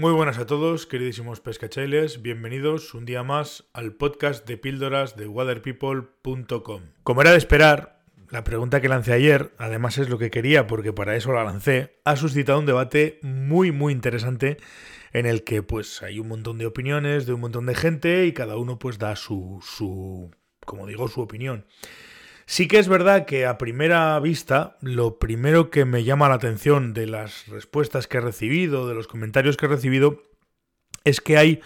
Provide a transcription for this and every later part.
Muy buenas a todos, queridísimos pescachailes. Bienvenidos un día más al podcast de píldoras de waterpeople.com. Como era de esperar, la pregunta que lancé ayer, además es lo que quería porque para eso la lancé, ha suscitado un debate muy muy interesante en el que pues hay un montón de opiniones de un montón de gente y cada uno pues da su, su como digo, su opinión. Sí que es verdad que a primera vista, lo primero que me llama la atención de las respuestas que he recibido, de los comentarios que he recibido, es que hay,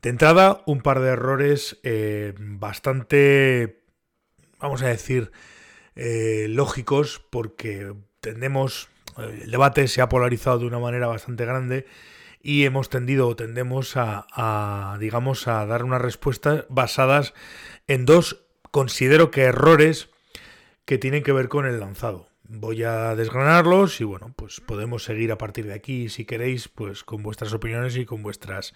de entrada, un par de errores eh, bastante, vamos a decir, eh, lógicos, porque tendemos, el debate se ha polarizado de una manera bastante grande y hemos tendido o tendemos a, a, digamos, a dar unas respuestas basadas en dos, considero que errores que tienen que ver con el lanzado. Voy a desgranarlos y bueno, pues podemos seguir a partir de aquí si queréis, pues con vuestras opiniones y con vuestros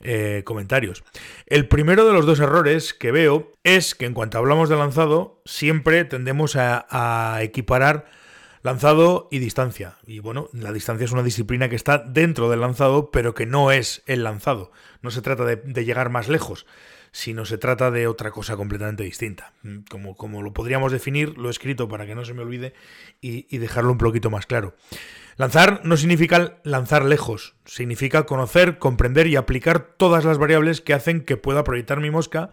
eh, comentarios. El primero de los dos errores que veo es que en cuanto hablamos de lanzado, siempre tendemos a, equiparar lanzado y distancia. Y bueno, la distancia es una disciplina que está dentro del lanzado, pero que no es el lanzado. No se trata de llegar más lejos sino se trata de otra cosa completamente distinta. Mm, como, como lo podríamos definir, lo he escrito para que no se me olvide y, y dejarlo un poquito más claro. Lanzar no significa lanzar lejos, significa conocer, comprender y aplicar todas las variables que hacen que pueda proyectar mi mosca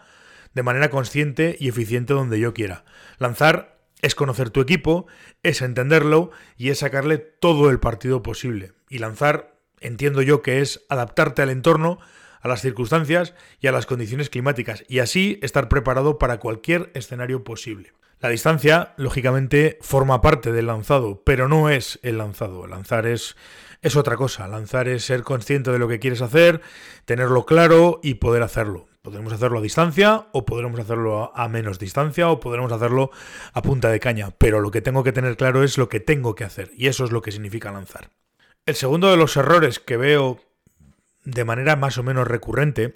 de manera consciente y eficiente donde yo quiera. Lanzar es conocer tu equipo, es entenderlo y es sacarle todo el partido posible. Y lanzar, entiendo yo que es adaptarte al entorno, a las circunstancias y a las condiciones climáticas, y así estar preparado para cualquier escenario posible. La distancia, lógicamente, forma parte del lanzado, pero no es el lanzado. Lanzar es, es otra cosa. Lanzar es ser consciente de lo que quieres hacer, tenerlo claro y poder hacerlo. Podremos hacerlo a distancia o podremos hacerlo a menos distancia o podremos hacerlo a punta de caña, pero lo que tengo que tener claro es lo que tengo que hacer y eso es lo que significa lanzar. El segundo de los errores que veo de manera más o menos recurrente.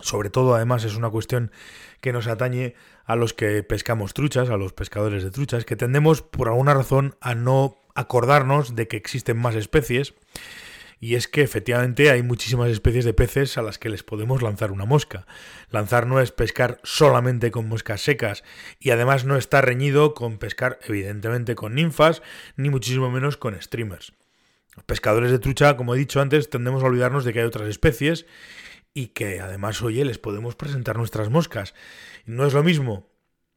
Sobre todo, además, es una cuestión que nos atañe a los que pescamos truchas, a los pescadores de truchas, que tendemos por alguna razón a no acordarnos de que existen más especies. Y es que efectivamente hay muchísimas especies de peces a las que les podemos lanzar una mosca. Lanzar no es pescar solamente con moscas secas y además no está reñido con pescar evidentemente con ninfas ni muchísimo menos con streamers. Los pescadores de trucha, como he dicho antes, tendemos a olvidarnos de que hay otras especies y que además, oye, les podemos presentar nuestras moscas. No es lo mismo,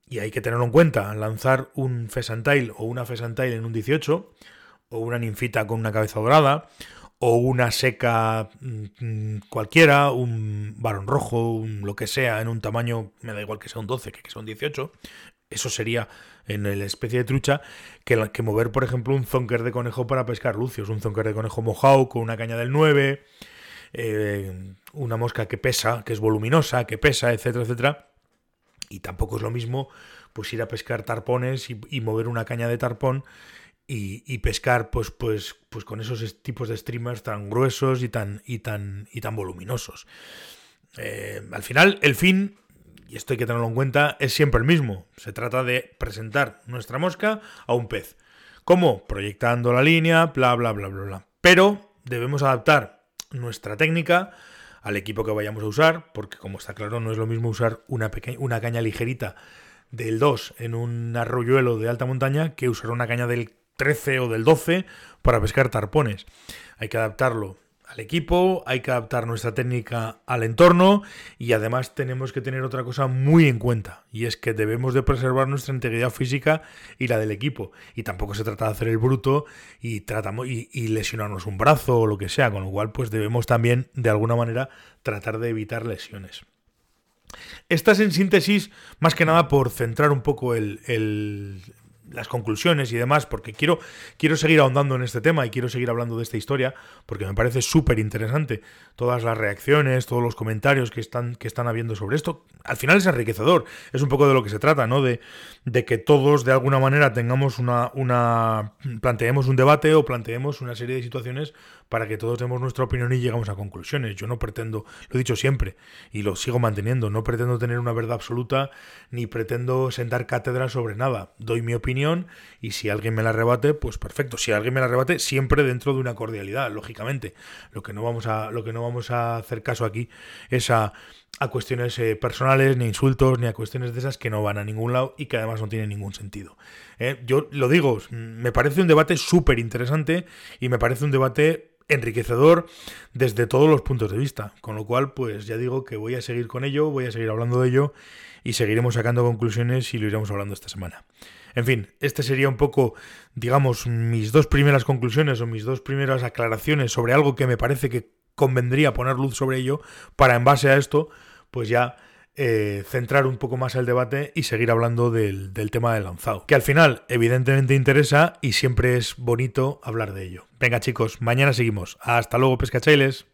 y hay que tenerlo en cuenta, lanzar un fesantail o una fesantail en un 18, o una ninfita con una cabeza dorada, o una seca mmm, cualquiera, un varón rojo, un, lo que sea, en un tamaño, me da igual que sea un 12 que que sea un 18, eso sería en la especie de trucha que, mover, por ejemplo, un zonker de conejo para pescar lucios, un zonker de conejo mojado con una caña del 9, eh, una mosca que pesa, que es voluminosa, que pesa, etcétera, etcétera. Y tampoco es lo mismo pues ir a pescar tarpones y, mover una caña de tarpón y, y, pescar pues, pues, pues con esos tipos de streamers tan gruesos y tan, y tan, y tan voluminosos. Eh, al final, el fin y esto hay que tenerlo en cuenta, es siempre el mismo. Se trata de presentar nuestra mosca a un pez. ¿Cómo? Proyectando la línea, bla, bla, bla, bla, bla. Pero debemos adaptar nuestra técnica al equipo que vayamos a usar, porque como está claro, no es lo mismo usar una, una caña ligerita del 2 en un arroyuelo de alta montaña que usar una caña del 13 o del 12 para pescar tarpones. Hay que adaptarlo al equipo, hay que adaptar nuestra técnica al entorno y además tenemos que tener otra cosa muy en cuenta y es que debemos de preservar nuestra integridad física y la del equipo y tampoco se trata de hacer el bruto y tratamos y, lesionarnos un brazo o lo que sea, con lo cual pues debemos también de alguna manera tratar de evitar lesiones. Estas en síntesis, más que nada por centrar un poco el, el las conclusiones y demás, porque quiero, quiero seguir ahondando en este tema y quiero seguir hablando de esta historia, porque me parece súper interesante todas las reacciones, todos los comentarios que están, que están habiendo sobre esto. Al final es enriquecedor, es un poco de lo que se trata, ¿no? De, de que todos de alguna manera tengamos una, una, planteemos un debate o planteemos una serie de situaciones para que todos demos nuestra opinión y llegamos a conclusiones. Yo no pretendo, lo he dicho siempre y lo sigo manteniendo, no pretendo tener una verdad absoluta ni pretendo sentar cátedra sobre nada. Doy mi y si alguien me la rebate, pues perfecto. Si alguien me la rebate, siempre dentro de una cordialidad, lógicamente. Lo que no vamos a, lo que no vamos a hacer caso aquí es a a cuestiones eh, personales, ni insultos, ni a cuestiones de esas que no van a ningún lado y que además no tienen ningún sentido. ¿eh? yo lo digo, me parece un debate súper interesante y me parece un debate enriquecedor desde todos los puntos de vista. Con lo cual, pues ya digo que voy a seguir con ello, voy a seguir hablando de ello y seguiremos sacando conclusiones y lo iremos hablando esta semana. En fin, este sería un poco, digamos, mis dos primeras conclusiones o mis dos primeras aclaraciones sobre algo que me parece que convendría poner luz sobre ello para en base a esto, pues ya eh, centrar un poco más el debate y seguir hablando del, del, tema del lanzado, que al final evidentemente interesa y siempre es bonito hablar de ello. Venga chicos, mañana seguimos. Hasta luego, pescachailes.